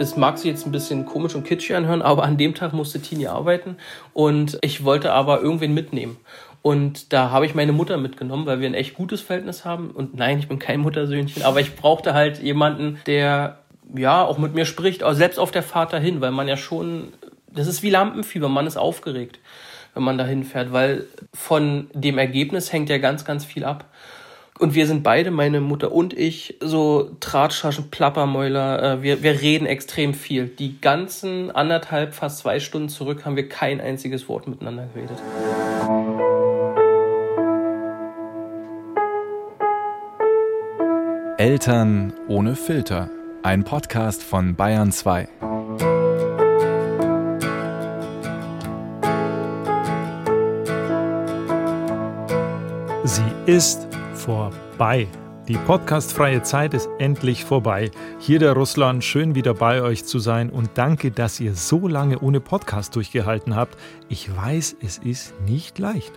es mag sich jetzt ein bisschen komisch und kitschig anhören, aber an dem Tag musste Tini arbeiten und ich wollte aber irgendwen mitnehmen. Und da habe ich meine Mutter mitgenommen, weil wir ein echt gutes Verhältnis haben. Und nein, ich bin kein Muttersöhnchen, aber ich brauchte halt jemanden, der ja auch mit mir spricht, auch selbst auf der Fahrt dahin, weil man ja schon, das ist wie Lampenfieber, man ist aufgeregt, wenn man dahin fährt, weil von dem Ergebnis hängt ja ganz, ganz viel ab. Und wir sind beide, meine Mutter und ich, so Drahtschaschen, Plappermäuler. Äh, wir, wir reden extrem viel. Die ganzen anderthalb, fast zwei Stunden zurück haben wir kein einziges Wort miteinander geredet. Eltern ohne Filter. Ein Podcast von Bayern 2. Sie ist vorbei. Die podcastfreie Zeit ist endlich vorbei. Hier der Russland, schön wieder bei euch zu sein und danke, dass ihr so lange ohne Podcast durchgehalten habt. Ich weiß, es ist nicht leicht.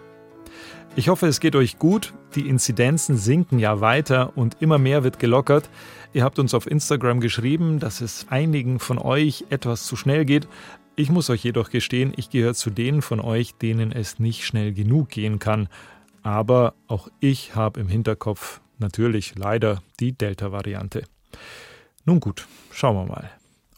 Ich hoffe, es geht euch gut. Die Inzidenzen sinken ja weiter und immer mehr wird gelockert. Ihr habt uns auf Instagram geschrieben, dass es einigen von euch etwas zu schnell geht. Ich muss euch jedoch gestehen, ich gehöre zu denen von euch, denen es nicht schnell genug gehen kann. Aber auch ich habe im Hinterkopf natürlich leider die Delta-Variante. Nun gut, schauen wir mal.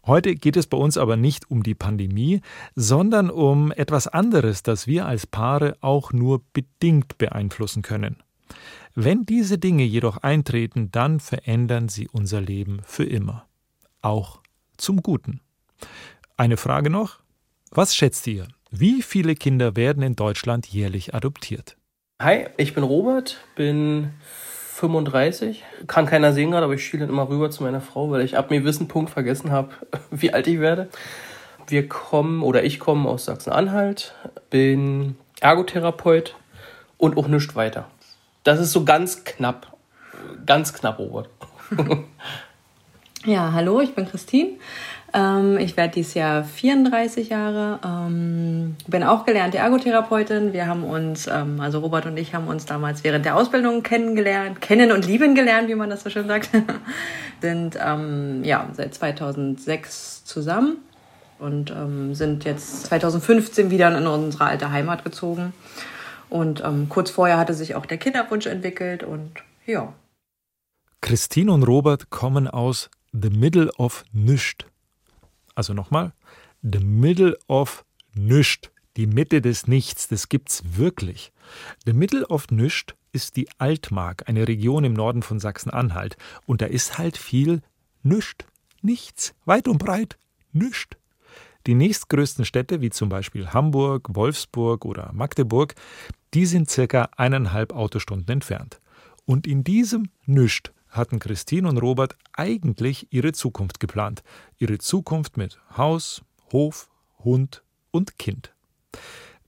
Heute geht es bei uns aber nicht um die Pandemie, sondern um etwas anderes, das wir als Paare auch nur bedingt beeinflussen können. Wenn diese Dinge jedoch eintreten, dann verändern sie unser Leben für immer. Auch zum Guten. Eine Frage noch. Was schätzt ihr? Wie viele Kinder werden in Deutschland jährlich adoptiert? Hi, ich bin Robert, bin 35. Kann keiner sehen gerade, aber ich schiele immer rüber zu meiner Frau, weil ich ab mir wissen Punkt vergessen habe, wie alt ich werde. Wir kommen oder ich komme aus Sachsen-Anhalt, bin Ergotherapeut und auch nichts weiter. Das ist so ganz knapp. Ganz knapp, Robert. ja, hallo, ich bin Christine. Ähm, ich werde dieses Jahr 34 Jahre. Ähm, bin auch gelernte Ergotherapeutin. Wir haben uns, ähm, also Robert und ich haben uns damals während der Ausbildung kennengelernt, kennen und lieben gelernt, wie man das so schön sagt. sind ähm, ja seit 2006 zusammen und ähm, sind jetzt 2015 wieder in unsere alte Heimat gezogen. Und ähm, kurz vorher hatte sich auch der Kinderwunsch entwickelt und ja. Christine und Robert kommen aus The Middle of Nischt. Also nochmal, the middle of nüscht, die Mitte des Nichts, das gibt's wirklich. The middle of nüscht ist die Altmark, eine Region im Norden von Sachsen-Anhalt. Und da ist halt viel nüscht, nichts, weit und breit, nüscht. Die nächstgrößten Städte, wie zum Beispiel Hamburg, Wolfsburg oder Magdeburg, die sind circa eineinhalb Autostunden entfernt. Und in diesem Nüscht hatten Christine und Robert eigentlich ihre Zukunft geplant. Ihre Zukunft mit Haus, Hof, Hund und Kind.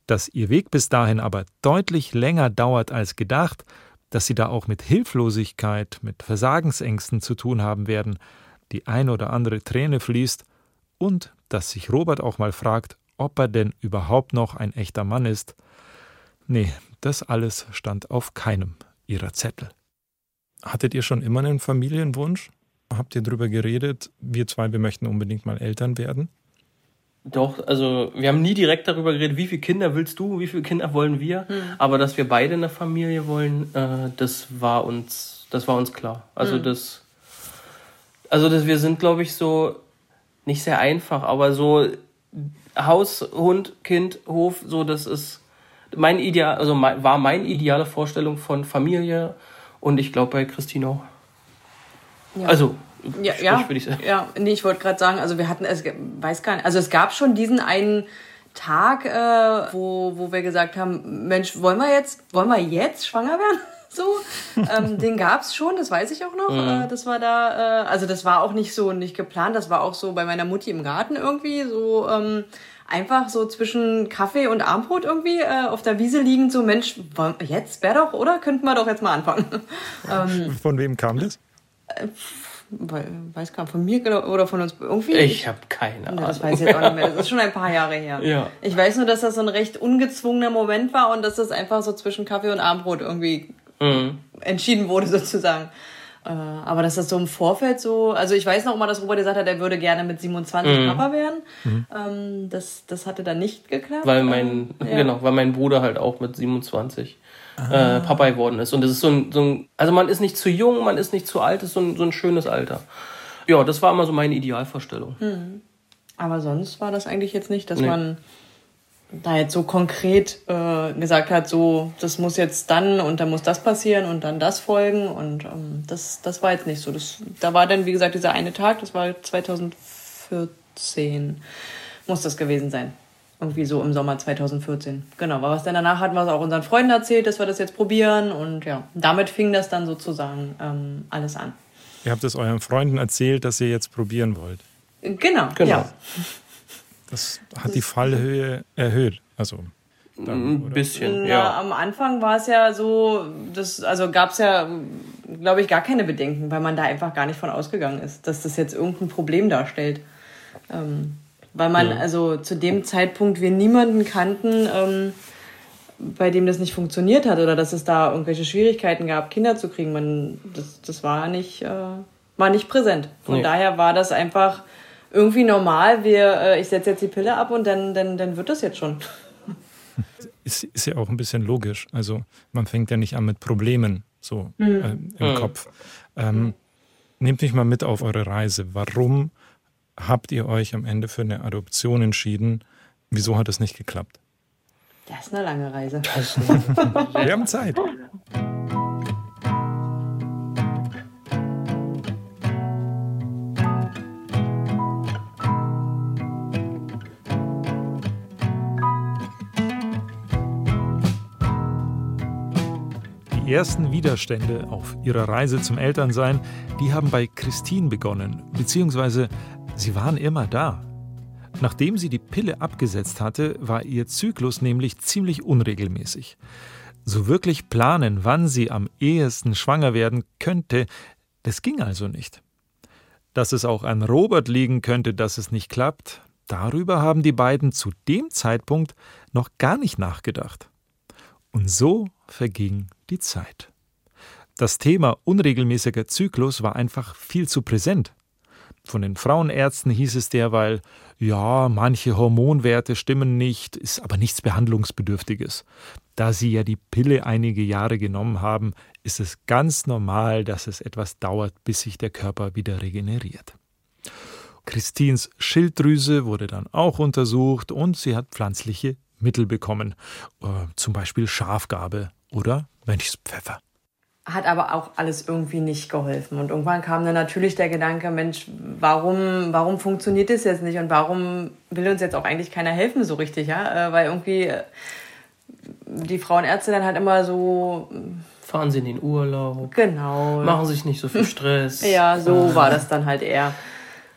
Dass ihr Weg bis dahin aber deutlich länger dauert als gedacht, dass sie da auch mit Hilflosigkeit, mit Versagensängsten zu tun haben werden, die ein oder andere Träne fließt und dass sich Robert auch mal fragt, ob er denn überhaupt noch ein echter Mann ist. Nee, das alles stand auf keinem ihrer Zettel. Hattet ihr schon immer einen Familienwunsch? Habt ihr darüber geredet, wir zwei, wir möchten unbedingt mal Eltern werden? Doch, also wir haben nie direkt darüber geredet, wie viele Kinder willst du, wie viele Kinder wollen wir. Hm. Aber dass wir beide eine Familie wollen, äh, das war uns, das war uns klar. Also hm. das, also das, wir sind, glaube ich, so nicht sehr einfach, aber so Haus, Hund, Kind, Hof, so das ist mein Ideal, also mein, war meine ideale Vorstellung von Familie und ich glaube bei Christine auch. Ja. Also, ja, ja, ich sagen. ja, nee, ich wollte gerade sagen, also wir hatten, es weiß gar nicht, also es gab schon diesen einen Tag, äh, wo, wo wir gesagt haben, Mensch, wollen wir jetzt, wollen wir jetzt schwanger werden? So, ähm, den gab's schon, das weiß ich auch noch. Mhm. Äh, das war da, äh, also das war auch nicht so nicht geplant, das war auch so bei meiner Mutti im Garten irgendwie so. Ähm, einfach so zwischen Kaffee und Armbrot irgendwie äh, auf der Wiese liegend, so Mensch, jetzt wäre doch, oder? Könnten wir doch jetzt mal anfangen. ähm, von wem kam das? Äh, weiß gar nicht, von mir oder von uns irgendwie. Ich habe keine Ahnung. Das weiß ich jetzt auch nicht mehr. Das ist schon ein paar Jahre her. Ja. Ich weiß nur, dass das so ein recht ungezwungener Moment war und dass das einfach so zwischen Kaffee und Armbrot irgendwie mhm. entschieden wurde sozusagen. Äh, aber dass das so im Vorfeld so, also ich weiß noch immer, dass Robert gesagt hat, er würde gerne mit 27 mhm. Papa werden. Mhm. Ähm, das, das hatte dann nicht geklappt. Weil mein, ja. genau, weil mein Bruder halt auch mit 27 ah. äh, Papa geworden ist. Und das ist so ein, so ein, also man ist nicht zu jung, man ist nicht zu alt, das ist so ein, so ein schönes Alter. Ja, das war immer so meine Idealvorstellung. Mhm. Aber sonst war das eigentlich jetzt nicht, dass nee. man da jetzt so konkret äh, gesagt hat, so, das muss jetzt dann und dann muss das passieren und dann das folgen und ähm, das, das war jetzt nicht so. Das, da war dann, wie gesagt, dieser eine Tag, das war 2014, muss das gewesen sein. Irgendwie so im Sommer 2014. Genau, aber was dann danach hatten wir es auch unseren Freunden erzählt, dass wir das jetzt probieren und ja, damit fing das dann sozusagen ähm, alles an. Ihr habt es euren Freunden erzählt, dass ihr jetzt probieren wollt. Genau, genau. Ja. Das hat die Fallhöhe erhöht. Also dann, ein bisschen, Na, ja. Am Anfang war es ja so, das, also gab es ja, glaube ich, gar keine Bedenken, weil man da einfach gar nicht von ausgegangen ist, dass das jetzt irgendein Problem darstellt. Ähm, weil man, ja. also zu dem Zeitpunkt wir niemanden kannten, ähm, bei dem das nicht funktioniert hat oder dass es da irgendwelche Schwierigkeiten gab, Kinder zu kriegen. Man, das, das war nicht, äh, war nicht präsent. Von nee. daher war das einfach irgendwie normal. Wir, äh, ich setze jetzt die Pille ab und dann, dann, dann wird das jetzt schon. Ist, ist ja auch ein bisschen logisch. Also man fängt ja nicht an mit Problemen so mhm. äh, im mhm. Kopf. Ähm, nehmt mich mal mit auf eure Reise. Warum habt ihr euch am Ende für eine Adoption entschieden? Wieso hat es nicht geklappt? Das ist eine lange Reise. Wir haben Zeit. Die ersten Widerstände auf ihrer Reise zum Elternsein, die haben bei Christine begonnen, beziehungsweise sie waren immer da. Nachdem sie die Pille abgesetzt hatte, war ihr Zyklus nämlich ziemlich unregelmäßig. So wirklich planen, wann sie am ehesten schwanger werden könnte, das ging also nicht. Dass es auch an Robert liegen könnte, dass es nicht klappt, darüber haben die beiden zu dem Zeitpunkt noch gar nicht nachgedacht. Und so verging die Zeit. Das Thema unregelmäßiger Zyklus war einfach viel zu präsent. Von den Frauenärzten hieß es derweil, ja, manche Hormonwerte stimmen nicht, ist aber nichts Behandlungsbedürftiges. Da Sie ja die Pille einige Jahre genommen haben, ist es ganz normal, dass es etwas dauert, bis sich der Körper wieder regeneriert. Christins Schilddrüse wurde dann auch untersucht und sie hat pflanzliche Mittel bekommen, äh, zum Beispiel Schafgabe oder Mönchspfeffer hat aber auch alles irgendwie nicht geholfen. Und irgendwann kam dann natürlich der Gedanke, Mensch, warum, warum funktioniert das jetzt nicht und warum will uns jetzt auch eigentlich keiner helfen so richtig, ja? Äh, weil irgendwie äh, die Frauenärzte dann halt immer so fahren sie in den Urlaub. Genau. Machen sich nicht so viel Stress. ja, so war das dann halt eher.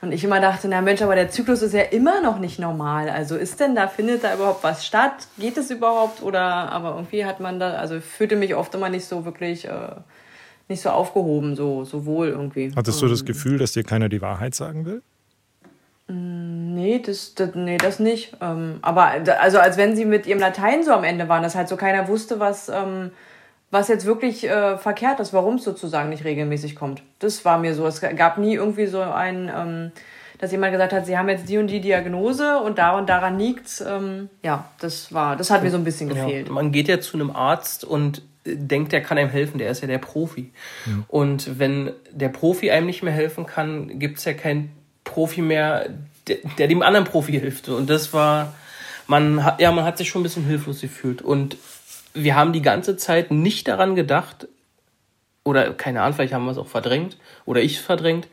Und ich immer dachte, na Mensch, aber der Zyklus ist ja immer noch nicht normal. Also ist denn da, findet da überhaupt was statt? Geht es überhaupt? Oder, aber irgendwie hat man da, also fühlte mich oft immer nicht so wirklich, äh, nicht so aufgehoben, so, so wohl irgendwie. Hattest du das Gefühl, dass dir keiner die Wahrheit sagen will? Mm, nee, das, das, nee, das nicht. Ähm, aber also als wenn sie mit ihrem Latein so am Ende waren, dass halt so keiner wusste, was, ähm, was jetzt wirklich äh, verkehrt ist, warum es sozusagen nicht regelmäßig kommt. Das war mir so. Es gab nie irgendwie so ein, ähm, dass jemand gesagt hat, sie haben jetzt die und die Diagnose und da und daran liegt's. Ähm, ja, das war, das hat mir so ein bisschen gefehlt. Ja, man geht ja zu einem Arzt und denkt, der kann einem helfen, der ist ja der Profi. Mhm. Und wenn der Profi einem nicht mehr helfen kann, gibt's ja keinen Profi mehr, der, der dem anderen Profi hilft. Und das war, man hat, ja, man hat sich schon ein bisschen hilflos gefühlt. Und wir haben die ganze Zeit nicht daran gedacht, oder keine Ahnung, vielleicht haben wir es auch verdrängt, oder ich verdrängt,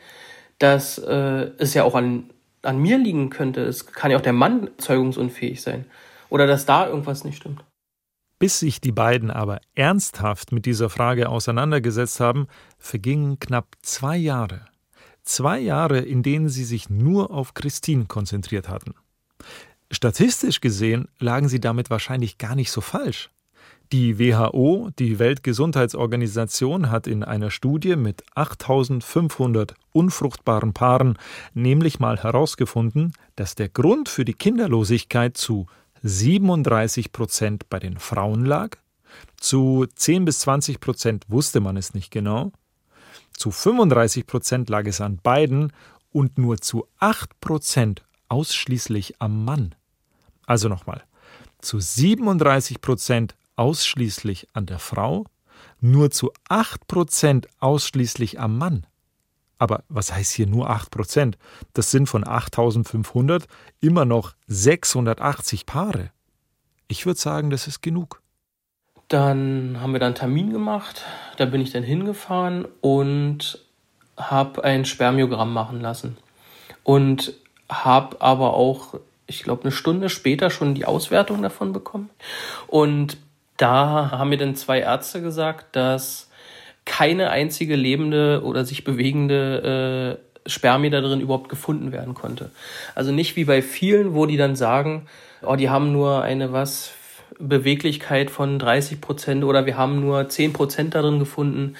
dass äh, es ja auch an, an mir liegen könnte. Es kann ja auch der Mann zeugungsunfähig sein. Oder dass da irgendwas nicht stimmt. Bis sich die beiden aber ernsthaft mit dieser Frage auseinandergesetzt haben, vergingen knapp zwei Jahre. Zwei Jahre, in denen sie sich nur auf Christine konzentriert hatten. Statistisch gesehen lagen sie damit wahrscheinlich gar nicht so falsch. Die WHO, die Weltgesundheitsorganisation, hat in einer Studie mit 8500 unfruchtbaren Paaren nämlich mal herausgefunden, dass der Grund für die Kinderlosigkeit zu 37 Prozent bei den Frauen lag, zu 10 bis 20 Prozent wusste man es nicht genau, zu 35 Prozent lag es an beiden und nur zu 8 Prozent ausschließlich am Mann. Also nochmal, zu 37 Prozent ausschließlich an der Frau, nur zu 8 Prozent ausschließlich am Mann. Aber was heißt hier nur 8 Prozent? Das sind von 8500 immer noch 680 Paare. Ich würde sagen, das ist genug. Dann haben wir dann einen Termin gemacht. Da bin ich dann hingefahren und habe ein Spermiogramm machen lassen. Und habe aber auch, ich glaube, eine Stunde später schon die Auswertung davon bekommen. Und da haben mir dann zwei Ärzte gesagt, dass keine einzige lebende oder sich bewegende äh, Spermie da drin überhaupt gefunden werden konnte. Also nicht wie bei vielen, wo die dann sagen, oh, die haben nur eine was Beweglichkeit von 30 Prozent oder wir haben nur 10 Prozent darin gefunden.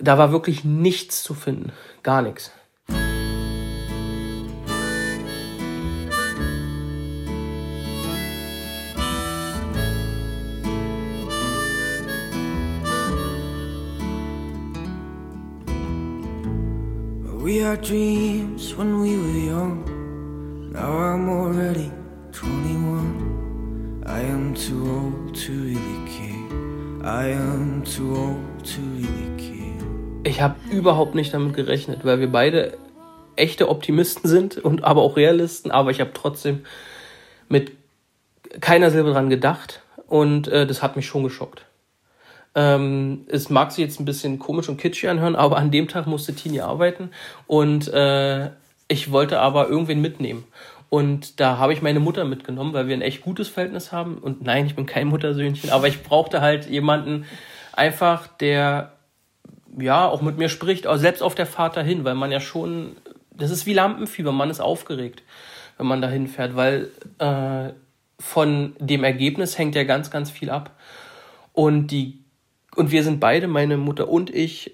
Da war wirklich nichts zu finden. Gar nichts. Had dreams when we were young. Now I'm already 21. I am too old to really care. I am too old to really care. Ich habe überhaupt nicht damit gerechnet, weil wir beide echte Optimisten sind und aber auch Realisten, aber ich habe trotzdem mit keiner Silbe dran gedacht und äh, das hat mich schon geschockt. Ähm, es mag sich jetzt ein bisschen komisch und kitschig anhören, aber an dem Tag musste Tini arbeiten und äh, ich wollte aber irgendwen mitnehmen. Und da habe ich meine Mutter mitgenommen, weil wir ein echt gutes Verhältnis haben. Und nein, ich bin kein Muttersöhnchen, aber ich brauchte halt jemanden einfach, der ja auch mit mir spricht, auch selbst auf der Fahrt dahin, weil man ja schon, das ist wie Lampenfieber, man ist aufgeregt, wenn man dahin fährt, weil äh, von dem Ergebnis hängt ja ganz, ganz viel ab. Und die und wir sind beide, meine Mutter und ich,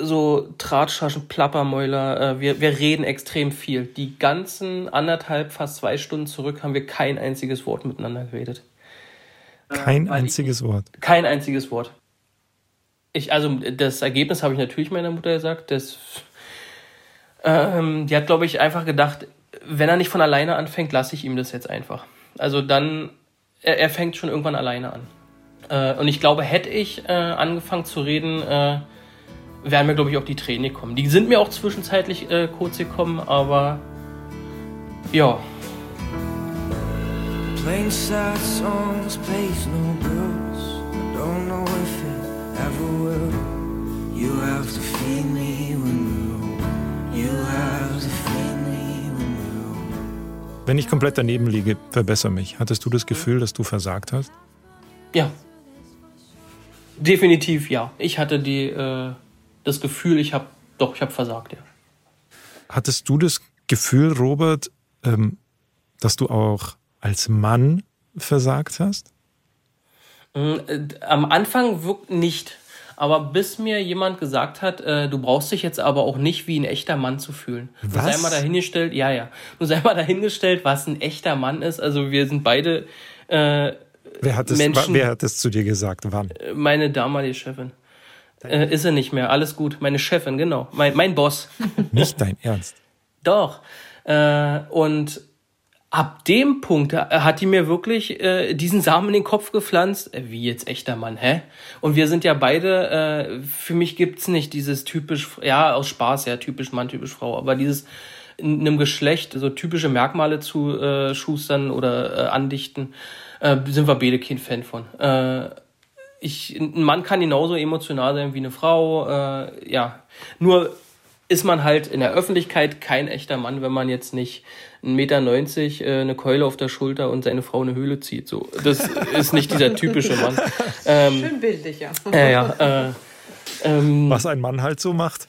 so Drahtschaschen, Plappermäuler. Äh, wir, wir reden extrem viel. Die ganzen anderthalb, fast zwei Stunden zurück haben wir kein einziges Wort miteinander geredet. Kein Weil einziges ich, Wort. Kein einziges Wort. Ich, also das Ergebnis habe ich natürlich meiner Mutter gesagt. Das, ähm, die hat, glaube ich, einfach gedacht, wenn er nicht von alleine anfängt, lasse ich ihm das jetzt einfach. Also dann, er, er fängt schon irgendwann alleine an. Äh, und ich glaube, hätte ich äh, angefangen zu reden, äh, wären mir, glaube ich, auch die Tränen gekommen. Die sind mir auch zwischenzeitlich äh, kurz gekommen, aber ja. Playing sad songs plays no bills. I don't know if it ever will. You have to feed me when you You have to feed me when you Wenn ich komplett daneben liege, verbessere mich. Hattest du das Gefühl, dass du versagt hast? Ja, Definitiv ja. Ich hatte die, äh, das Gefühl, ich habe doch, ich habe versagt, ja. Hattest du das Gefühl, Robert, ähm, dass du auch als Mann versagt hast? Mm, äh, am Anfang wirkt nicht. Aber bis mir jemand gesagt hat, äh, du brauchst dich jetzt aber auch nicht wie ein echter Mann zu fühlen. Was? Du sei mal dahingestellt, ja, ja. Du sei mal dahingestellt, was ein echter Mann ist. Also wir sind beide äh, Wer hat, es, Menschen, wer hat es zu dir gesagt? Wann? Meine damalige Chefin. Äh, ist er nicht mehr. Alles gut. Meine Chefin, genau. Mein, mein Boss. Nicht dein Ernst. Doch. Äh, und ab dem Punkt hat die mir wirklich äh, diesen Samen in den Kopf gepflanzt. Äh, wie jetzt echter Mann, hä? Und wir sind ja beide, äh, für mich gibt's nicht dieses typisch, ja, aus Spaß, ja, typisch Mann, typisch Frau, aber dieses in einem Geschlecht so typische Merkmale zu äh, schustern oder äh, andichten äh, sind wir beide kein Fan von. Äh, ich, ein Mann kann genauso emotional sein wie eine Frau. Äh, ja, nur ist man halt in der Öffentlichkeit kein echter Mann, wenn man jetzt nicht 1,90 Meter, äh, eine Keule auf der Schulter und seine Frau eine Höhle zieht. So, das ist nicht dieser typische Mann. Ähm, Schön bildlich, ja. Ja, ja. Äh, ähm, Was ein Mann halt so macht.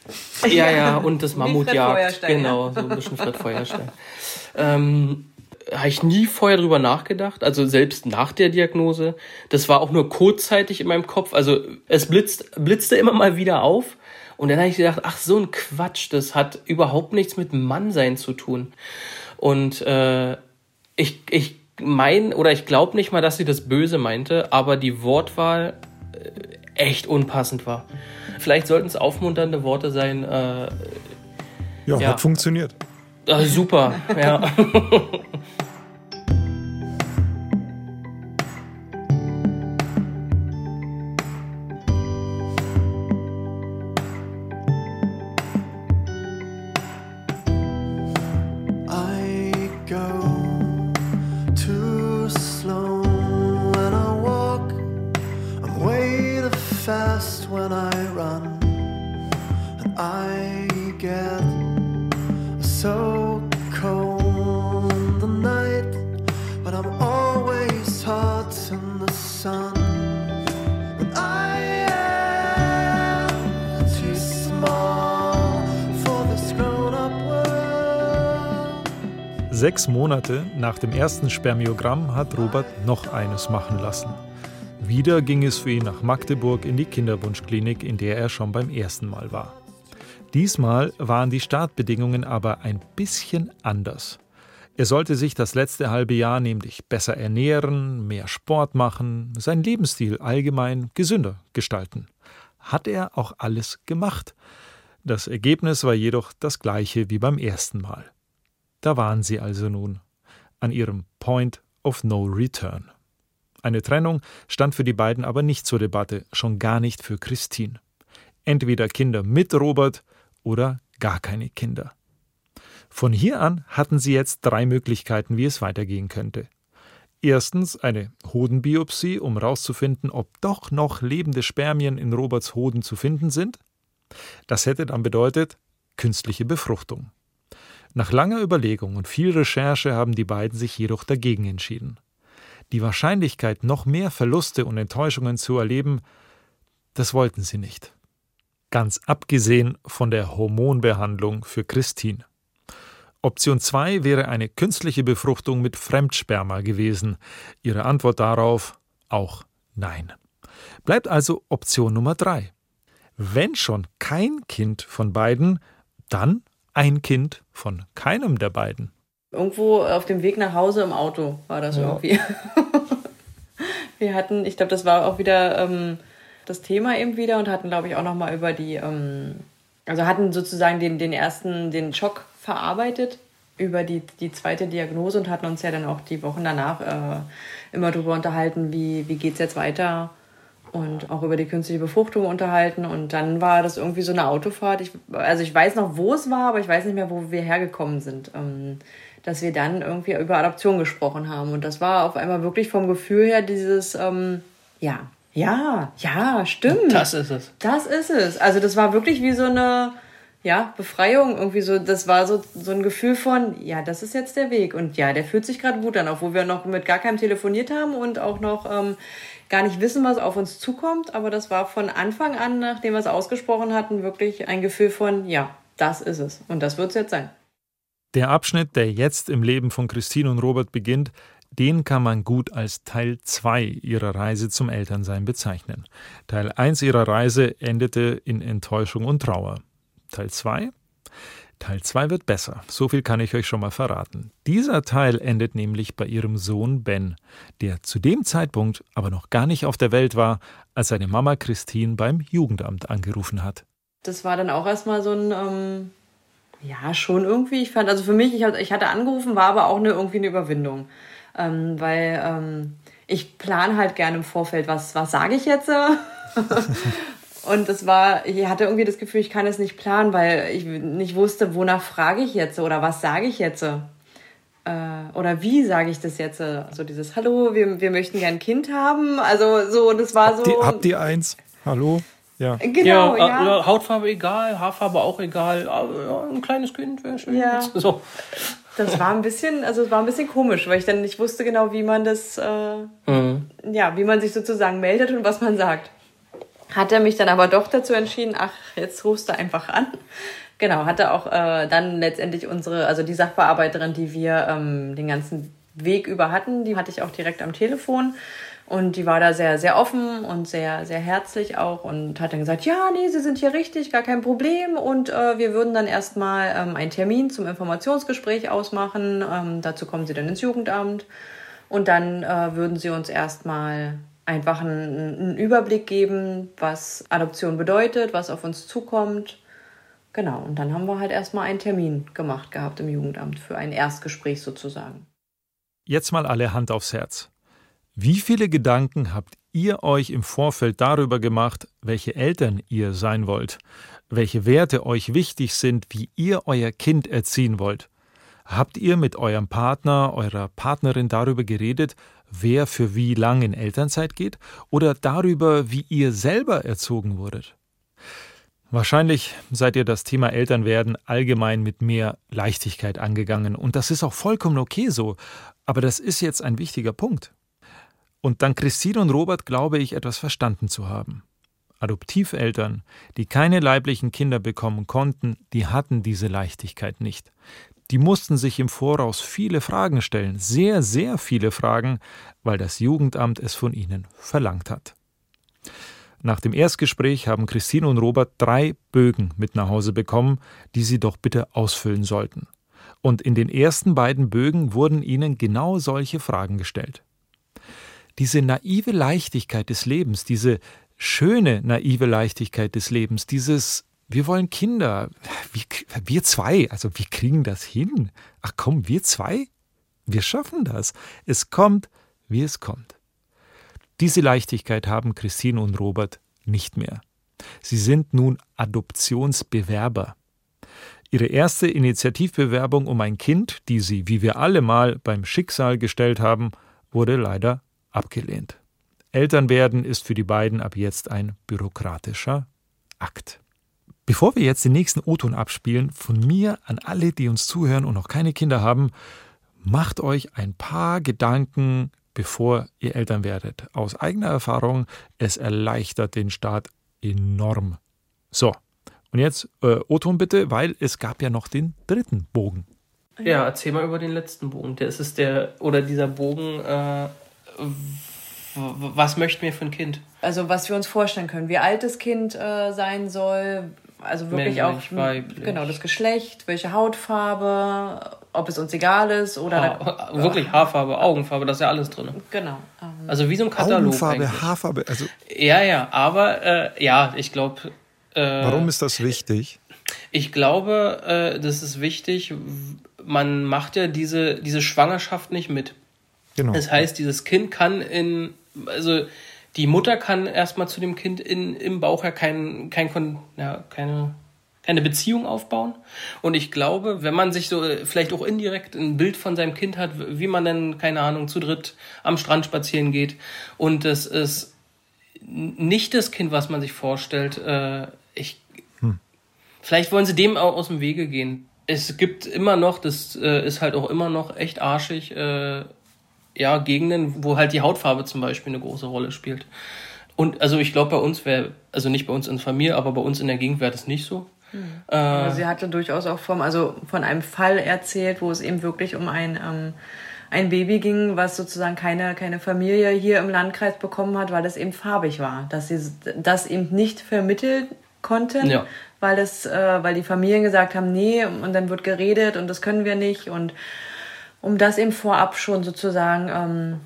Ja, ja, und das Mammutjagd. Genau, so ein bisschen Fred Feuerstein. ähm, habe ich nie vorher drüber nachgedacht, also selbst nach der Diagnose. Das war auch nur kurzzeitig in meinem Kopf. Also es blitzt, blitzte immer mal wieder auf. Und dann habe ich gedacht, ach so ein Quatsch, das hat überhaupt nichts mit Mannsein zu tun. Und äh, ich, ich mein oder ich glaube nicht mal, dass sie das Böse meinte, aber die Wortwahl, äh, echt unpassend war. Vielleicht sollten es aufmunternde Worte sein. Äh, ja, ja, hat funktioniert. Äh, super, ja. Sechs Monate nach dem ersten Spermiogramm hat Robert noch eines machen lassen. Wieder ging es für ihn nach Magdeburg in die Kinderwunschklinik, in der er schon beim ersten Mal war. Diesmal waren die Startbedingungen aber ein bisschen anders. Er sollte sich das letzte halbe Jahr nämlich besser ernähren, mehr Sport machen, seinen Lebensstil allgemein gesünder gestalten. Hat er auch alles gemacht. Das Ergebnis war jedoch das gleiche wie beim ersten Mal. Da waren sie also nun, an ihrem Point of No Return. Eine Trennung stand für die beiden aber nicht zur Debatte, schon gar nicht für Christine. Entweder Kinder mit Robert oder gar keine Kinder. Von hier an hatten sie jetzt drei Möglichkeiten, wie es weitergehen könnte. Erstens eine Hodenbiopsie, um herauszufinden, ob doch noch lebende Spermien in Roberts Hoden zu finden sind. Das hätte dann bedeutet künstliche Befruchtung. Nach langer Überlegung und viel Recherche haben die beiden sich jedoch dagegen entschieden. Die Wahrscheinlichkeit, noch mehr Verluste und Enttäuschungen zu erleben, das wollten sie nicht. Ganz abgesehen von der Hormonbehandlung für Christine. Option 2 wäre eine künstliche Befruchtung mit Fremdsperma gewesen. Ihre Antwort darauf auch nein. Bleibt also Option Nummer 3. Wenn schon kein Kind von beiden, dann ein Kind von keinem der beiden. Irgendwo auf dem Weg nach Hause im Auto war das ja. irgendwie. Wir hatten, ich glaube, das war auch wieder ähm, das Thema eben wieder und hatten, glaube ich, auch nochmal über die, ähm, also hatten sozusagen den, den ersten, den Schock verarbeitet über die, die zweite Diagnose und hatten uns ja dann auch die Wochen danach äh, immer darüber unterhalten, wie, wie geht es jetzt weiter und auch über die künstliche Befruchtung unterhalten. Und dann war das irgendwie so eine Autofahrt. Ich, also ich weiß noch, wo es war, aber ich weiß nicht mehr, wo wir hergekommen sind. Ähm, dass wir dann irgendwie über Adoption gesprochen haben. Und das war auf einmal wirklich vom Gefühl her dieses, ähm, ja, ja, ja, stimmt. Das ist es. Das ist es. Also das war wirklich wie so eine, ja, Befreiung, irgendwie so, das war so, so ein Gefühl von, ja, das ist jetzt der Weg. Und ja, der fühlt sich gerade gut an, obwohl wir noch mit gar keinem telefoniert haben und auch noch ähm, gar nicht wissen, was auf uns zukommt. Aber das war von Anfang an, nachdem wir es ausgesprochen hatten, wirklich ein Gefühl von, ja, das ist es. Und das wird es jetzt sein. Der Abschnitt, der jetzt im Leben von Christine und Robert beginnt, den kann man gut als Teil 2 ihrer Reise zum Elternsein bezeichnen. Teil 1 ihrer Reise endete in Enttäuschung und Trauer. Teil 2 Teil 2 wird besser, so viel kann ich euch schon mal verraten. Dieser Teil endet nämlich bei ihrem Sohn Ben, der zu dem Zeitpunkt aber noch gar nicht auf der Welt war, als seine Mama Christine beim Jugendamt angerufen hat. Das war dann auch erstmal so ein, ähm, ja, schon irgendwie. Ich fand, also für mich, ich, ich hatte angerufen, war aber auch eine, irgendwie eine Überwindung. Ähm, weil ähm, ich plane halt gerne im Vorfeld, was, was sage ich jetzt? Und es war, ich hatte irgendwie das Gefühl, ich kann es nicht planen, weil ich nicht wusste, wonach frage ich jetzt oder was sage ich jetzt. Äh, oder wie sage ich das jetzt? So dieses Hallo, wir, wir möchten gern ein Kind haben. Also so, das war so. Habt ihr, habt ihr eins? Hallo? Ja. Genau, ja, ja. Hautfarbe egal, Haarfarbe auch egal. Ja, ein kleines Kind wäre schön. Ja. So. Das war ein bisschen, also es war ein bisschen komisch, weil ich dann nicht wusste genau, wie man das, äh, mhm. ja, wie man sich sozusagen meldet und was man sagt hat er mich dann aber doch dazu entschieden, ach, jetzt rufst du einfach an. Genau, hatte auch äh, dann letztendlich unsere, also die Sachbearbeiterin, die wir ähm, den ganzen Weg über hatten, die hatte ich auch direkt am Telefon. Und die war da sehr, sehr offen und sehr, sehr herzlich auch und hat dann gesagt, ja, nee, Sie sind hier richtig, gar kein Problem. Und äh, wir würden dann erstmal ähm, einen Termin zum Informationsgespräch ausmachen. Ähm, dazu kommen Sie dann ins Jugendamt. Und dann äh, würden Sie uns erstmal einfach einen, einen Überblick geben, was Adoption bedeutet, was auf uns zukommt. Genau, und dann haben wir halt erstmal einen Termin gemacht gehabt im Jugendamt für ein Erstgespräch sozusagen. Jetzt mal alle Hand aufs Herz. Wie viele Gedanken habt ihr euch im Vorfeld darüber gemacht, welche Eltern ihr sein wollt, welche Werte euch wichtig sind, wie ihr euer Kind erziehen wollt? Habt ihr mit eurem Partner, eurer Partnerin darüber geredet, wer für wie lang in Elternzeit geht oder darüber, wie ihr selber erzogen wurdet? Wahrscheinlich seid ihr das Thema Elternwerden allgemein mit mehr Leichtigkeit angegangen und das ist auch vollkommen okay so, aber das ist jetzt ein wichtiger Punkt. Und dank Christine und Robert glaube ich etwas verstanden zu haben. Adoptiveltern, die keine leiblichen Kinder bekommen konnten, die hatten diese Leichtigkeit nicht. Die mussten sich im Voraus viele Fragen stellen, sehr, sehr viele Fragen, weil das Jugendamt es von ihnen verlangt hat. Nach dem Erstgespräch haben Christine und Robert drei Bögen mit nach Hause bekommen, die sie doch bitte ausfüllen sollten. Und in den ersten beiden Bögen wurden ihnen genau solche Fragen gestellt. Diese naive Leichtigkeit des Lebens, diese schöne naive Leichtigkeit des Lebens, dieses wir wollen Kinder. Wir, wir zwei, also wir kriegen das hin. Ach komm, wir zwei? Wir schaffen das. Es kommt, wie es kommt. Diese Leichtigkeit haben Christine und Robert nicht mehr. Sie sind nun Adoptionsbewerber. Ihre erste Initiativbewerbung um ein Kind, die sie, wie wir alle mal, beim Schicksal gestellt haben, wurde leider abgelehnt. Elternwerden ist für die beiden ab jetzt ein bürokratischer Akt. Bevor wir jetzt den nächsten O-Ton abspielen, von mir an alle, die uns zuhören und noch keine Kinder haben, macht euch ein paar Gedanken, bevor ihr Eltern werdet. Aus eigener Erfahrung, es erleichtert den Start enorm. So, und jetzt äh, O-Ton bitte, weil es gab ja noch den dritten Bogen. Ja, erzähl mal über den letzten Bogen. Der ist es der, oder dieser Bogen, äh, was möchten wir für ein Kind? Also was wir uns vorstellen können, wie alt das Kind äh, sein soll, also wirklich Männlich, auch weiblich. genau das Geschlecht, welche Hautfarbe, ob es uns egal ist oder ha da, wirklich Haarfarbe, Augenfarbe, das ist ja alles drin. Genau. Ähm, also wie so ein Katalog. Augenfarbe, eigentlich. Haarfarbe, also ja, ja, aber äh, ja, ich glaube. Äh, Warum ist das wichtig? Ich glaube, äh, das ist wichtig. Man macht ja diese diese Schwangerschaft nicht mit. Genau. Das heißt, dieses Kind kann in also die Mutter kann erstmal zu dem Kind in, im Bauch ja kein, kein, ja, keine, keine Beziehung aufbauen. Und ich glaube, wenn man sich so vielleicht auch indirekt ein Bild von seinem Kind hat, wie man dann, keine Ahnung, zu dritt am Strand spazieren geht und es ist nicht das Kind, was man sich vorstellt, äh, ich, hm. vielleicht wollen sie dem auch aus dem Wege gehen. Es gibt immer noch, das äh, ist halt auch immer noch echt arschig, äh, ja, Gegenden, wo halt die Hautfarbe zum Beispiel eine große Rolle spielt. Und also ich glaube, bei uns wäre, also nicht bei uns in der Familie, aber bei uns in der Gegend wäre das nicht so. Mhm. Äh, sie hatte durchaus auch vom, also von einem Fall erzählt, wo es eben wirklich um ein, ähm, ein Baby ging, was sozusagen keine, keine Familie hier im Landkreis bekommen hat, weil es eben farbig war. Dass sie das eben nicht vermitteln konnten, ja. weil, es, äh, weil die Familien gesagt haben, nee, und dann wird geredet und das können wir nicht und um das eben vorab schon sozusagen ähm,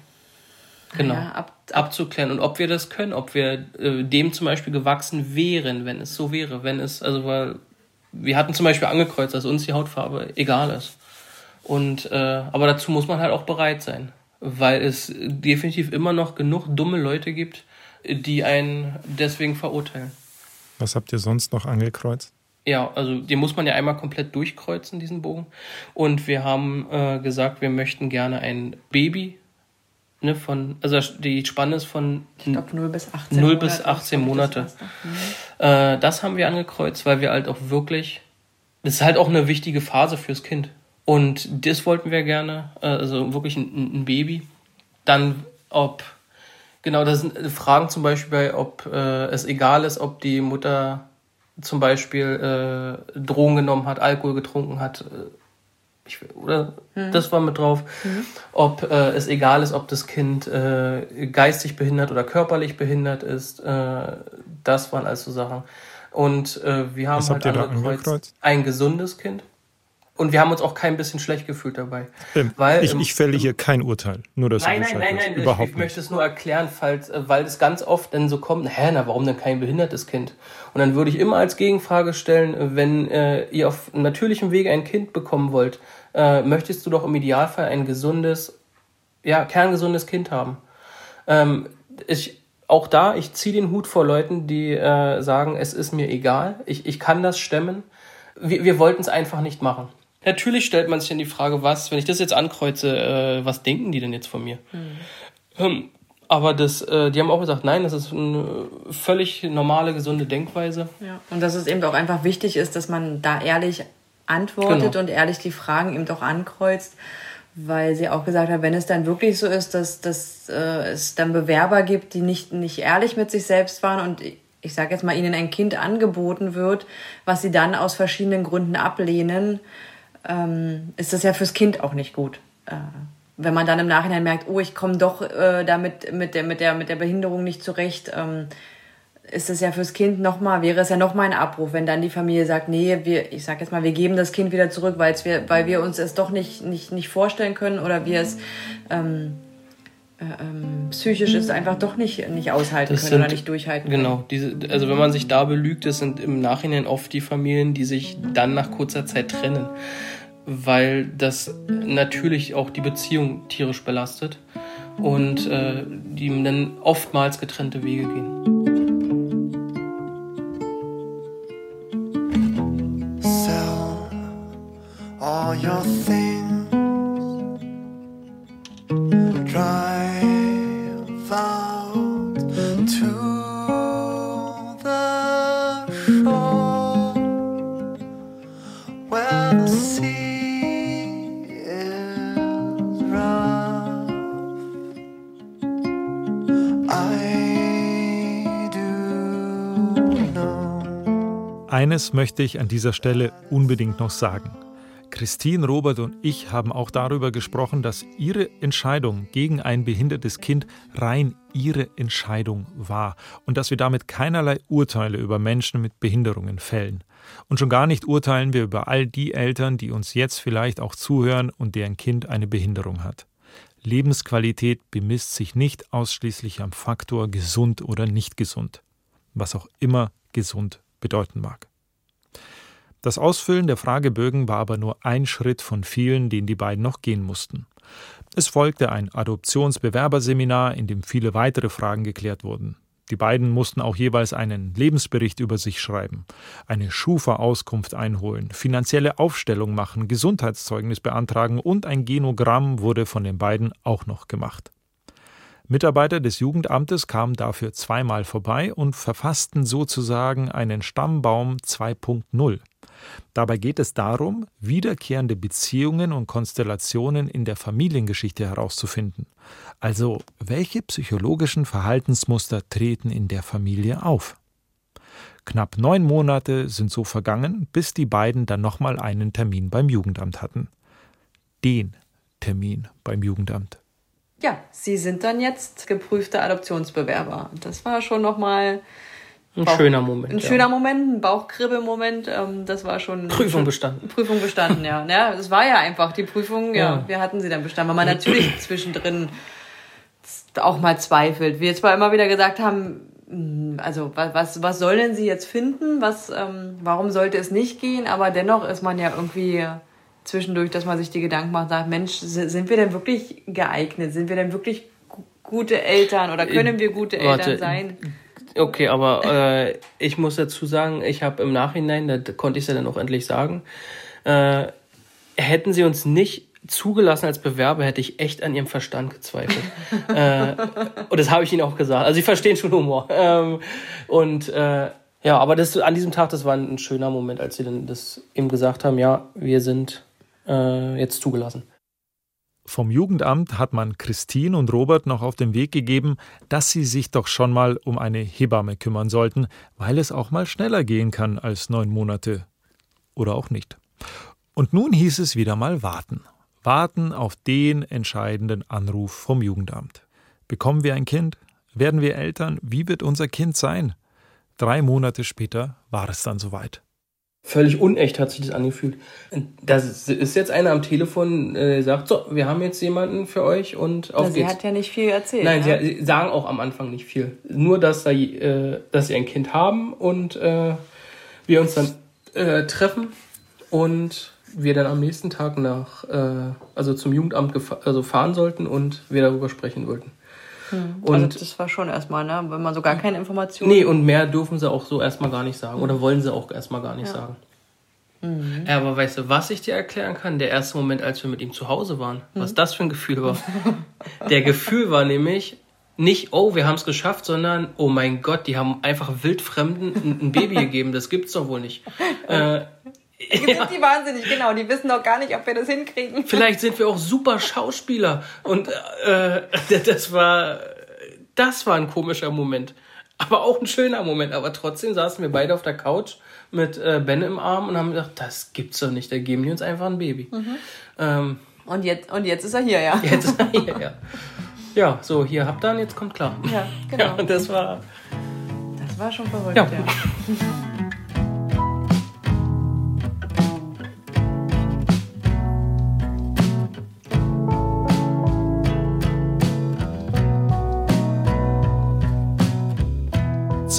genau. Ja, ab, ab, abzuklären und ob wir das können, ob wir äh, dem zum Beispiel gewachsen wären, wenn es so wäre, wenn es, also weil wir hatten zum Beispiel angekreuzt, dass uns die Hautfarbe egal ist. Und äh, aber dazu muss man halt auch bereit sein, weil es definitiv immer noch genug dumme Leute gibt, die einen deswegen verurteilen. Was habt ihr sonst noch angekreuzt? Ja, also den muss man ja einmal komplett durchkreuzen, diesen Bogen. Und wir haben äh, gesagt, wir möchten gerne ein Baby, ne, von, also die Spanne ist von ich glaub, 0 bis 18 0 bis 18 Monate. Das, mhm. äh, das haben wir angekreuzt, weil wir halt auch wirklich, das ist halt auch eine wichtige Phase fürs Kind. Und das wollten wir gerne, äh, also wirklich ein, ein Baby. Dann, ob, genau, das sind Fragen zum Beispiel, ob äh, es egal ist, ob die Mutter zum Beispiel äh, Drogen genommen hat, Alkohol getrunken hat, äh, ich, oder mhm. das war mit drauf, mhm. ob äh, es egal ist, ob das Kind äh, geistig behindert oder körperlich behindert ist, äh, das waren also Sachen. Und äh, wir haben Was halt angekreuzt, ein gesundes Kind. Und wir haben uns auch kein bisschen schlecht gefühlt dabei. Ähm, weil, ich, ich fälle hier kein Urteil. Nur das Nein, nein, nein, nein. Überhaupt ich, ich möchte es nur erklären, falls, äh, weil es ganz oft dann so kommt, hä, na, warum denn kein behindertes Kind? Und dann würde ich immer als Gegenfrage stellen, äh, wenn äh, ihr auf natürlichem Wege ein Kind bekommen wollt, äh, möchtest du doch im Idealfall ein gesundes, ja, kerngesundes Kind haben. Ähm, ich, auch da, ich ziehe den Hut vor Leuten, die äh, sagen, es ist mir egal, ich, ich kann das stemmen. Wir, wir wollten es einfach nicht machen. Natürlich stellt man sich dann die Frage, was, wenn ich das jetzt ankreuze, äh, was denken die denn jetzt von mir? Mhm. aber das, äh, die haben auch gesagt, nein, das ist eine völlig normale, gesunde Denkweise. Ja. Und dass es eben auch einfach wichtig ist, dass man da ehrlich antwortet genau. und ehrlich die Fragen eben doch ankreuzt, weil sie auch gesagt hat, wenn es dann wirklich so ist, dass, dass äh, es dann Bewerber gibt, die nicht, nicht ehrlich mit sich selbst waren und ich sage jetzt mal, ihnen ein Kind angeboten wird, was sie dann aus verschiedenen Gründen ablehnen, ähm, ist das ja fürs Kind auch nicht gut. Äh, wenn man dann im Nachhinein merkt, oh, ich komme doch äh, damit mit der, mit, der, mit der Behinderung nicht zurecht, ähm, ist es ja fürs Kind nochmal, wäre es ja nochmal ein Abruf, wenn dann die Familie sagt, nee, wir, ich sag jetzt mal, wir geben das Kind wieder zurück, weil's wir, weil wir uns es doch nicht, nicht, nicht vorstellen können oder wir es ähm, äh, ähm, psychisch ist einfach doch nicht, nicht aushalten das können sind, oder nicht durchhalten genau, können. Genau, diese, also wenn man sich da belügt, das sind im Nachhinein oft die Familien, die sich dann nach kurzer Zeit trennen weil das natürlich auch die Beziehung tierisch belastet und äh, die dann oftmals getrennte Wege gehen. Sell all your things, Eines möchte ich an dieser Stelle unbedingt noch sagen. Christine, Robert und ich haben auch darüber gesprochen, dass ihre Entscheidung gegen ein behindertes Kind rein ihre Entscheidung war und dass wir damit keinerlei Urteile über Menschen mit Behinderungen fällen. Und schon gar nicht urteilen wir über all die Eltern, die uns jetzt vielleicht auch zuhören und deren Kind eine Behinderung hat. Lebensqualität bemisst sich nicht ausschließlich am Faktor gesund oder nicht gesund, was auch immer gesund bedeuten mag. Das Ausfüllen der Fragebögen war aber nur ein Schritt von vielen, den die beiden noch gehen mussten. Es folgte ein Adoptionsbewerberseminar, in dem viele weitere Fragen geklärt wurden. Die beiden mussten auch jeweils einen Lebensbericht über sich schreiben, eine Schufa-Auskunft einholen, finanzielle Aufstellung machen, Gesundheitszeugnis beantragen und ein Genogramm wurde von den beiden auch noch gemacht. Mitarbeiter des Jugendamtes kamen dafür zweimal vorbei und verfassten sozusagen einen Stammbaum 2.0. Dabei geht es darum, wiederkehrende Beziehungen und Konstellationen in der Familiengeschichte herauszufinden. Also, welche psychologischen Verhaltensmuster treten in der Familie auf? Knapp neun Monate sind so vergangen, bis die beiden dann nochmal einen Termin beim Jugendamt hatten. Den Termin beim Jugendamt ja, sie sind dann jetzt geprüfte Adoptionsbewerber. Das war schon nochmal ein Bauch, schöner Moment. Ein ja. schöner Moment, ein Bauchkribbelmoment. Ähm, das war schon. Prüfung bestanden. Prüfung bestanden, ja. ja. Es war ja einfach die Prüfung, ja, ja. Wir hatten sie dann bestanden, weil man natürlich zwischendrin auch mal zweifelt. Wir zwar immer wieder gesagt haben, hm, also was, was, was soll denn sie jetzt finden? Was, ähm, warum sollte es nicht gehen? Aber dennoch ist man ja irgendwie zwischendurch, dass man sich die Gedanken macht, sagt, Mensch, sind wir denn wirklich geeignet? Sind wir denn wirklich gute Eltern oder können wir gute Eltern Warte. sein? Okay, aber äh, ich muss dazu sagen, ich habe im Nachhinein, da konnte ich es ja dann auch endlich sagen, äh, hätten sie uns nicht zugelassen als Bewerber, hätte ich echt an ihrem Verstand gezweifelt. äh, und das habe ich ihnen auch gesagt. Also sie verstehen schon Humor. Ähm, und äh, ja, aber das an diesem Tag, das war ein schöner Moment, als sie dann das eben gesagt haben, ja, wir sind äh, jetzt zugelassen. Vom Jugendamt hat man Christine und Robert noch auf den Weg gegeben, dass sie sich doch schon mal um eine Hebamme kümmern sollten, weil es auch mal schneller gehen kann als neun Monate. Oder auch nicht. Und nun hieß es wieder mal warten. Warten auf den entscheidenden Anruf vom Jugendamt. Bekommen wir ein Kind? Werden wir Eltern? Wie wird unser Kind sein? Drei Monate später war es dann soweit. Völlig unecht hat sich das angefühlt. Das ist jetzt einer am Telefon, äh, sagt, so, wir haben jetzt jemanden für euch und auf Na, Sie hat ja nicht viel erzählt. Nein, ja? sie sagen auch am Anfang nicht viel. Nur, dass, da, äh, dass sie ein Kind haben und äh, wir uns dann äh, treffen und wir dann am nächsten Tag nach, äh, also zum Jugendamt also fahren sollten und wir darüber sprechen wollten. Hm. Und also das war schon erstmal, ne? wenn man so gar keine Informationen. Nee, und mehr dürfen sie auch so erstmal gar nicht sagen. Oder wollen sie auch erstmal gar nicht ja. sagen. Mhm. Ja, aber weißt du, was ich dir erklären kann? Der erste Moment, als wir mit ihm zu Hause waren, mhm. was das für ein Gefühl war. Der Gefühl war nämlich nicht, oh, wir haben es geschafft, sondern, oh mein Gott, die haben einfach wildfremden ein, ein Baby gegeben. Das gibt's doch wohl nicht. Äh, sind ja. die wahnsinnig, genau. Die wissen doch gar nicht, ob wir das hinkriegen. Vielleicht sind wir auch super Schauspieler. Und äh, das war, das war ein komischer Moment. Aber auch ein schöner Moment. Aber trotzdem saßen wir beide auf der Couch mit äh, Ben im Arm und haben gedacht, das gibt's doch nicht. Da geben die uns einfach ein Baby. Mhm. Ähm, und, jetzt, und jetzt ist er hier, ja. Jetzt ist er hier, ja. Ja, so, hier habt ihr und jetzt kommt klar. Ja, genau. Ja, und das war. Das war schon verrückt, ja. ja.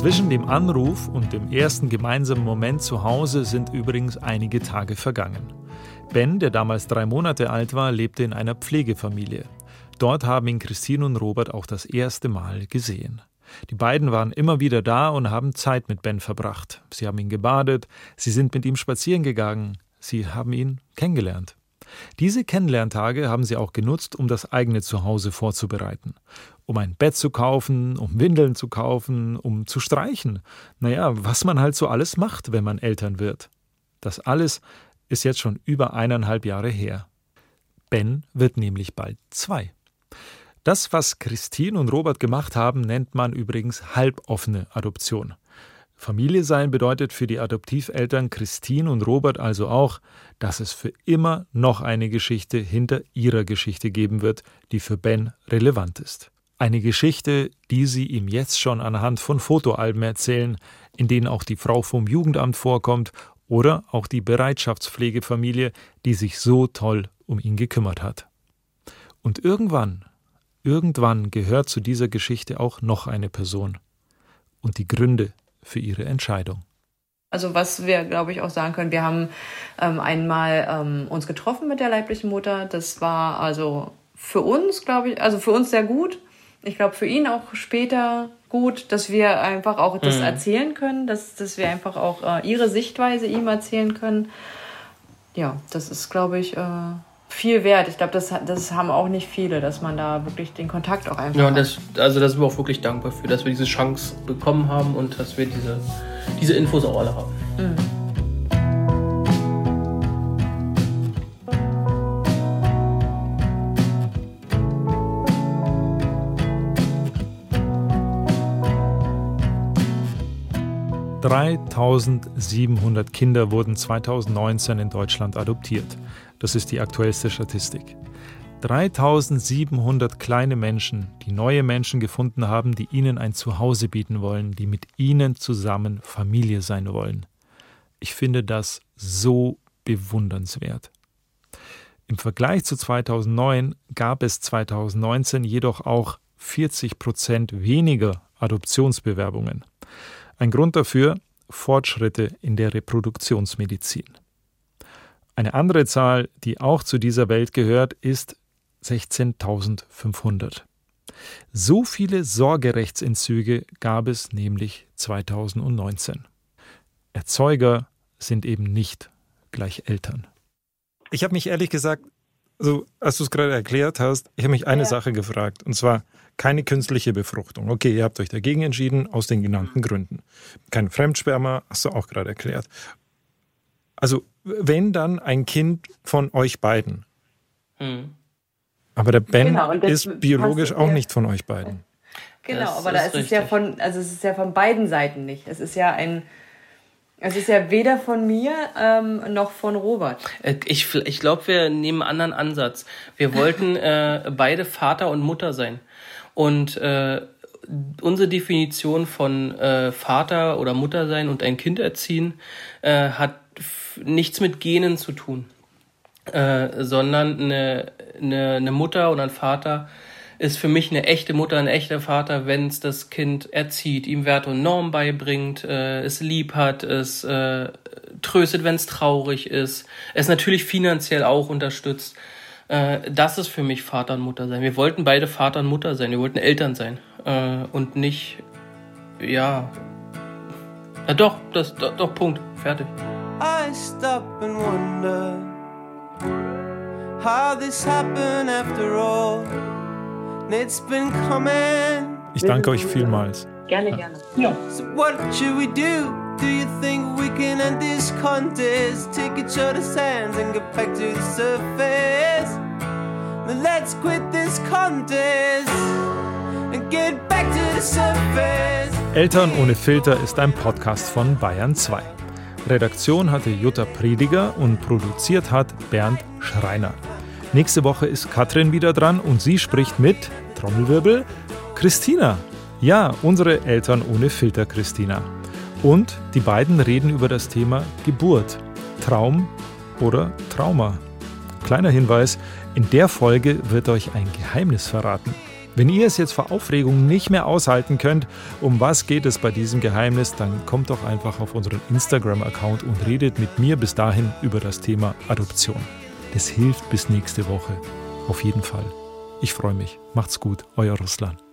Zwischen dem Anruf und dem ersten gemeinsamen Moment zu Hause sind übrigens einige Tage vergangen. Ben, der damals drei Monate alt war, lebte in einer Pflegefamilie. Dort haben ihn Christine und Robert auch das erste Mal gesehen. Die beiden waren immer wieder da und haben Zeit mit Ben verbracht. Sie haben ihn gebadet, sie sind mit ihm spazieren gegangen, sie haben ihn kennengelernt. Diese Kennenlerntage haben sie auch genutzt, um das eigene Zuhause vorzubereiten. Um ein Bett zu kaufen, um Windeln zu kaufen, um zu streichen. Naja, was man halt so alles macht, wenn man Eltern wird. Das alles ist jetzt schon über eineinhalb Jahre her. Ben wird nämlich bald zwei. Das, was Christine und Robert gemacht haben, nennt man übrigens halboffene Adoption. Familie sein bedeutet für die Adoptiveltern Christine und Robert also auch, dass es für immer noch eine Geschichte hinter ihrer Geschichte geben wird, die für Ben relevant ist. Eine Geschichte, die sie ihm jetzt schon anhand von Fotoalben erzählen, in denen auch die Frau vom Jugendamt vorkommt oder auch die Bereitschaftspflegefamilie, die sich so toll um ihn gekümmert hat. Und irgendwann, irgendwann gehört zu dieser Geschichte auch noch eine Person. Und die Gründe für ihre Entscheidung. Also was wir, glaube ich, auch sagen können, wir haben ähm, einmal ähm, uns getroffen mit der leiblichen Mutter. Das war also für uns, glaube ich, also für uns sehr gut. Ich glaube für ihn auch später gut, dass wir einfach auch das mhm. erzählen können, dass, dass wir einfach auch äh, ihre Sichtweise ihm erzählen können. Ja, das ist, glaube ich, äh, viel wert. Ich glaube, das, das haben auch nicht viele, dass man da wirklich den Kontakt auch einfach. Ja, und das, also da sind wir auch wirklich dankbar für, dass wir diese Chance bekommen haben und dass wir diese, diese Infos auch alle haben. Mhm. 3700 Kinder wurden 2019 in Deutschland adoptiert. Das ist die aktuellste Statistik. 3700 kleine Menschen, die neue Menschen gefunden haben, die ihnen ein Zuhause bieten wollen, die mit ihnen zusammen Familie sein wollen. Ich finde das so bewundernswert. Im Vergleich zu 2009 gab es 2019 jedoch auch 40 Prozent weniger Adoptionsbewerbungen. Ein Grund dafür Fortschritte in der Reproduktionsmedizin. Eine andere Zahl, die auch zu dieser Welt gehört, ist 16.500. So viele Sorgerechtsentzüge gab es nämlich 2019. Erzeuger sind eben nicht gleich Eltern. Ich habe mich ehrlich gesagt, also als du es gerade erklärt hast, ich habe mich eine ja. Sache gefragt, und zwar keine künstliche Befruchtung. Okay, ihr habt euch dagegen entschieden, aus den genannten Gründen. Kein Fremdsperma, hast du auch gerade erklärt. Also wenn dann ein Kind von euch beiden. Hm. Aber der Ben genau, ist biologisch auch nicht von euch beiden. Genau, das aber da ist, ist es ja von, also es ist ja von beiden Seiten nicht. Es ist ja ein, es ist ja weder von mir ähm, noch von Robert. Äh, ich, ich glaube, wir nehmen einen anderen Ansatz. Wir wollten äh, beide Vater und Mutter sein. Und äh, unsere Definition von äh, Vater oder Mutter sein und ein Kind erziehen äh, hat nichts mit Genen zu tun, äh, sondern eine, eine, eine Mutter oder ein Vater ist für mich eine echte Mutter, ein echter Vater, wenn es das Kind erzieht, ihm Werte und Normen beibringt, äh, es lieb hat, es äh, tröstet, wenn es traurig ist, es natürlich finanziell auch unterstützt. Äh, das ist für mich Vater und Mutter sein. Wir wollten beide Vater und Mutter sein, wir wollten Eltern sein äh, und nicht, ja, ja doch, das, doch, doch, Punkt, fertig. I stop and wonder how this happened after all. It's been coming. Ich danke euch vielmals. Gerne, gerne. Ja. So what should we do? Do you think we can end this contest? Take each other's hands and get back to the surface. Then let's quit this contest and get back to the surface. Eltern ohne Filter ist ein Podcast von Bayern 2. Redaktion hatte Jutta Prediger und produziert hat Bernd Schreiner. Nächste Woche ist Katrin wieder dran und sie spricht mit, Trommelwirbel, Christina. Ja, unsere Eltern ohne Filter Christina. Und die beiden reden über das Thema Geburt, Traum oder Trauma. Kleiner Hinweis, in der Folge wird euch ein Geheimnis verraten. Wenn ihr es jetzt vor Aufregung nicht mehr aushalten könnt, um was geht es bei diesem Geheimnis, dann kommt doch einfach auf unseren Instagram-Account und redet mit mir bis dahin über das Thema Adoption. Das hilft bis nächste Woche. Auf jeden Fall. Ich freue mich. Macht's gut. Euer Russland.